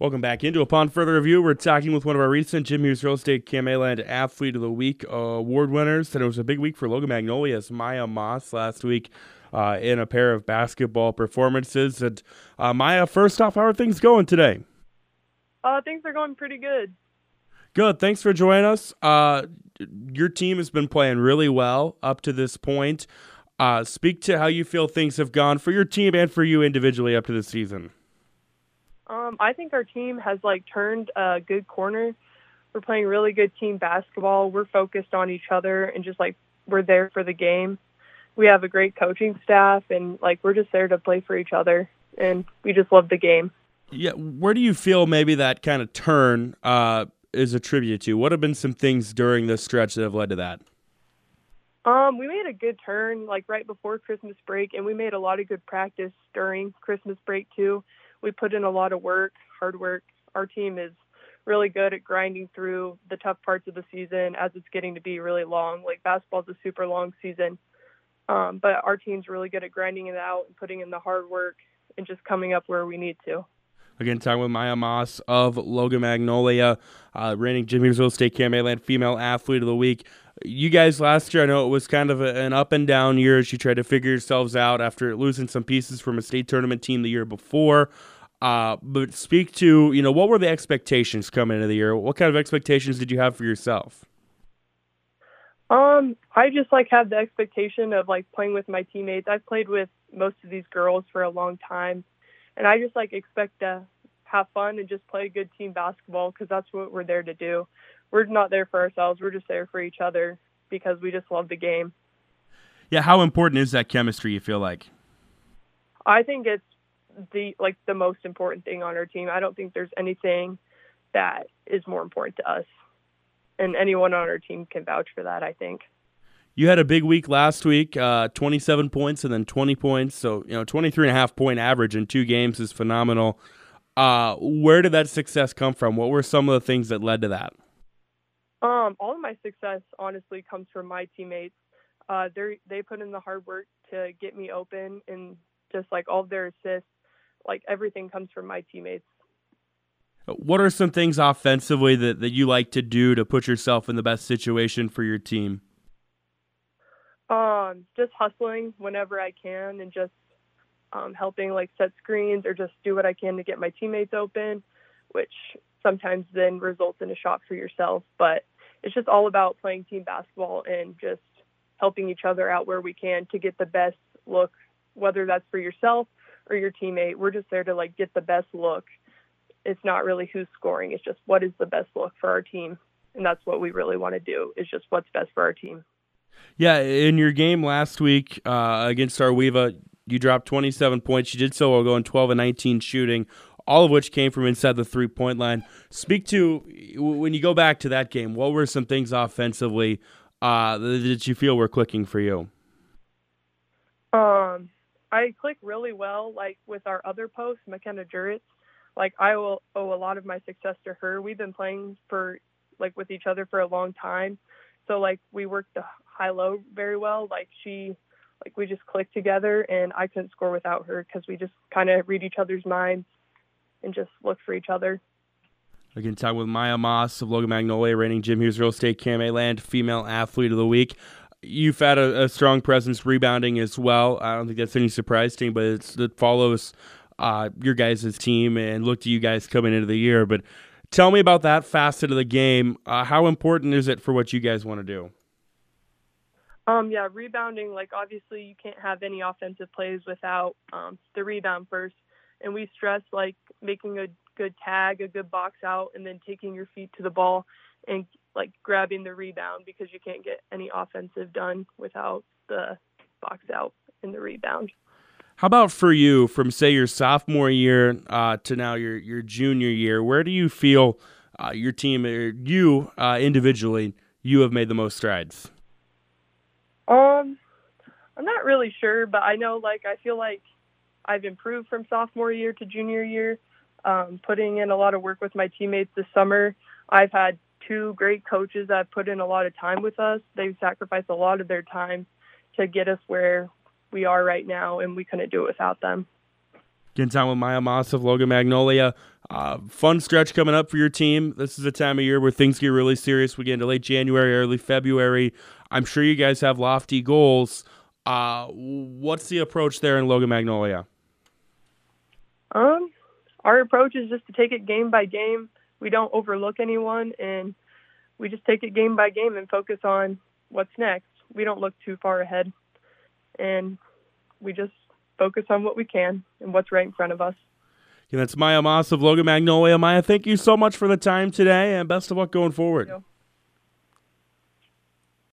Welcome back into Upon Further Review. We're talking with one of our recent Jim Hughes Real Estate Land Athlete of the Week award winners. And it was a big week for Logan Magnolia's Mya Moss last week uh, in a pair of basketball performances. And uh, Mya, first off, how are things going today? Uh, things are going pretty good. Good. Thanks for joining us. Uh, your team has been playing really well up to this point. Uh, speak to how you feel things have gone for your team and for you individually up to this season. Um, I think our team has like turned a good corner. We're playing really good team basketball. We're focused on each other and just like we're there for the game. We have a great coaching staff and like we're just there to play for each other and we just love the game. Yeah, where do you feel maybe that kind of turn uh, is attributed to? What have been some things during this stretch that have led to that? Um, we made a good turn like right before Christmas break, and we made a lot of good practice during Christmas break too we put in a lot of work, hard work. Our team is really good at grinding through the tough parts of the season as it's getting to be really long. Like basketball's a super long season, um, but our team's really good at grinding it out and putting in the hard work and just coming up where we need to. Again, talking with Mya Moss of Logan Magnolia, uh, reigning Jim Hughes Real Estate Land Female Athlete of the Week. You guys last year, I know it was kind of a, an up and down year as you tried to figure yourselves out after losing some pieces from a state tournament team the year before. Uh, but speak to, you know, what were the expectations coming into the year? What kind of expectations did you have for yourself? Um, I just like have the expectation of like playing with my teammates. I've played with most of these girls for a long time, and I just like expect to have fun and just play good team basketball because that's what we're there to do. We're not there for ourselves. We're just there for each other because we just love the game. Yeah, how important is that chemistry? You feel like? I think it's the like the most important thing on our team. I don't think there's anything that is more important to us. And anyone on our team can vouch for that, I think. You had a big week last week, uh, 27 points and then 20 points. So, you know, 23 and a half point average in two games is phenomenal. Uh, where did that success come from? What were some of the things that led to that? Um, all of my success honestly comes from my teammates. Uh, they they put in the hard work to get me open and just like all of their assists like everything comes from my teammates. What are some things offensively that, that you like to do to put yourself in the best situation for your team? Um, just hustling whenever I can and just um, helping like set screens or just do what I can to get my teammates open, which sometimes then results in a shot for yourself. But it's just all about playing team basketball and just helping each other out where we can to get the best look, whether that's for yourself or your teammate. We're just there to like get the best look. It's not really who's scoring. It's just what is the best look for our team. And that's what we really want to do is just what's best for our team. Yeah, in your game last week uh, against AR-WE-VA, you dropped 27 points. You did so while going 12 and 19 shooting, all of which came from inside the three point line. Speak to when you go back to that game. What were some things offensively uh, that you feel were clicking for you? Um, I click really well, like with our other post, McKenna Juritz. Like I will owe a lot of my success to her. We've been playing for like with each other for a long time, so like we work the high low very well. Like she, like we just click together, and I couldn't score without her because we just kind of read each other's minds and just look for each other. Again, talking with Mya Moss of Logan Magnolia, reigning Jim Hughes Real Estate KMA Land Female Athlete of the Week you've had a, a, strong presence rebounding as well. I don't think that's any surprise to you, but it follows uh, your guys' team and look to you guys coming into the year. But tell me about that facet of the game. Uh, how important is it for what you guys want to do? Um, yeah, rebounding. Like obviously, you can't have any offensive plays without um, the rebound first, and we stress like making a good tag, a good box out, and then taking your feet to the ball and like grabbing the rebound because you can't get any offensive done without the box out and the rebound. How about for you, from say your sophomore year uh, to now your your junior year? Where do you feel uh, your team or you uh, individually you have made the most strides? Um, I'm not really sure, but I know like I feel like I've improved from sophomore year to junior year. Um, putting in a lot of work with my teammates this summer. I've had two great coaches that have put in a lot of time with us. They've sacrificed a lot of their time to get us where we are right now, and we couldn't do it without them. Getting time with Mya Moss of Logan Magnolia. Uh, fun stretch coming up for your team. This is a time of year where things get really serious. We get into late January, early February. I'm sure you guys have lofty goals. Uh, what's the approach there in Logan Magnolia? Um, our approach is just to take it game by game. We don't overlook anyone, and we just take it game by game and focus on what's next. We don't look too far ahead, and we just focus on what we can and what's right in front of us. And that's Mya Moss of Logan Magnolia. Mya, thank you so much for the time today, and best of luck going forward.